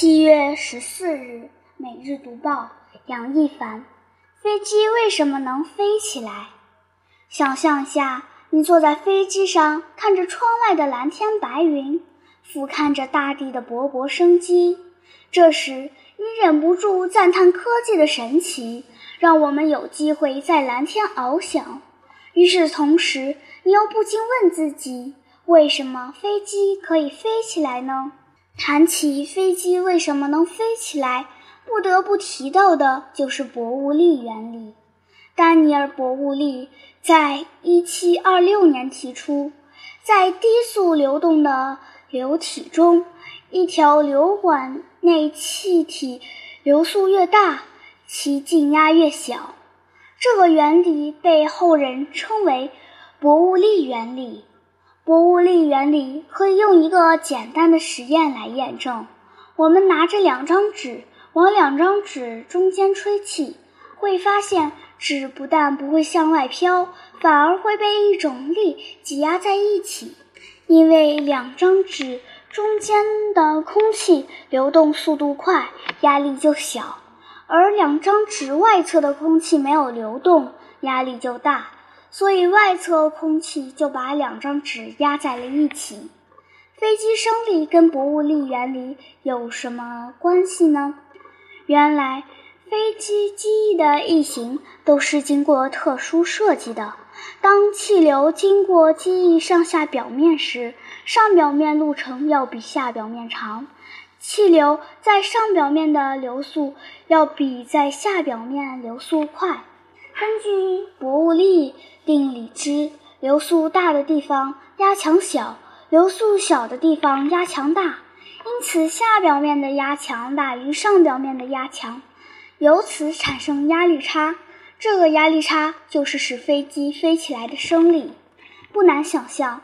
七月十四日，《每日读报》杨一凡：飞机为什么能飞起来？想象下，你坐在飞机上，看着窗外的蓝天白云，俯瞰着大地的勃勃生机。这时，你忍不住赞叹科技的神奇，让我们有机会在蓝天翱翔。与此同时，你又不禁问自己：为什么飞机可以飞起来呢？谈起飞机为什么能飞起来，不得不提到的就是博物力原理。丹尼尔·博物力在1726年提出，在低速流动的流体中，一条流管内气体流速越大，其静压越小。这个原理被后人称为博物力原理。博物力原理可以用一个简单的实验来验证。我们拿着两张纸，往两张纸中间吹气，会发现纸不但不会向外飘，反而会被一种力挤压在一起。因为两张纸中间的空气流动速度快，压力就小；而两张纸外侧的空气没有流动，压力就大。所以，外侧空气就把两张纸压在了一起。飞机升力跟博物力原理有什么关系呢？原来，飞机机翼的翼型都是经过特殊设计的。当气流经过机翼上下表面时，上表面路程要比下表面长，气流在上表面的流速要比在下表面流速快。根据博物力。定理之流速大的地方压强小，流速小的地方压强大，因此下表面的压强大于上表面的压强，由此产生压力差。这个压力差就是使飞机飞起来的升力。不难想象，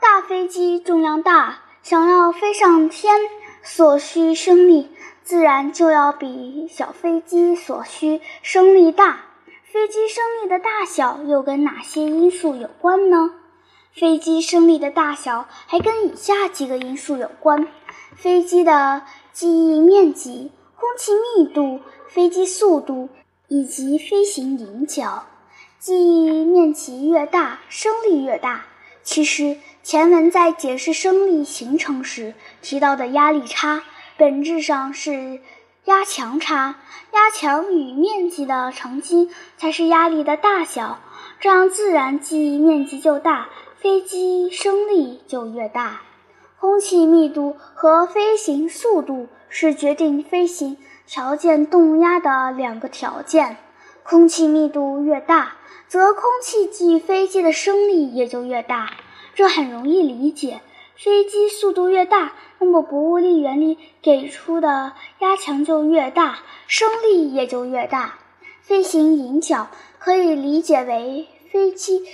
大飞机重量大，想要飞上天，所需升力自然就要比小飞机所需升力大。飞机升力的大小又跟哪些因素有关呢？飞机升力的大小还跟以下几个因素有关：飞机的机翼面积、空气密度、飞机速度以及飞行迎角。机翼面积越大，升力越大。其实前文在解释升力形成时提到的压力差，本质上是。压强差，压强与面积的乘积才是压力的大小，这样自然机翼面积就大，飞机升力就越大。空气密度和飞行速度是决定飞行条件动压的两个条件，空气密度越大，则空气给予飞机的升力也就越大，这很容易理解。飞机速度越大，那么博物力原理给出的压强就越大，升力也就越大。飞行迎角可以理解为飞机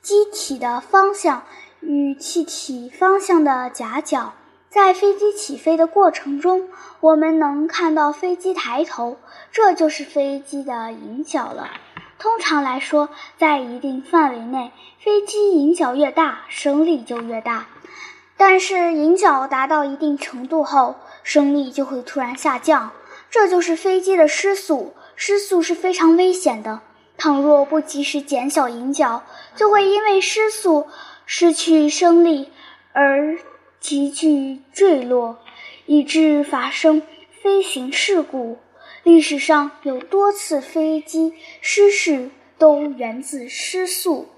机体的方向与气体方向的夹角。在飞机起飞的过程中，我们能看到飞机抬头，这就是飞机的迎角了。通常来说，在一定范围内，飞机迎角越大，升力就越大。但是迎角达到一定程度后，升力就会突然下降，这就是飞机的失速。失速是非常危险的，倘若不及时减小迎角，就会因为失速失去升力而急剧坠落，以致发生飞行事故。历史上有多次飞机失事都源自失速。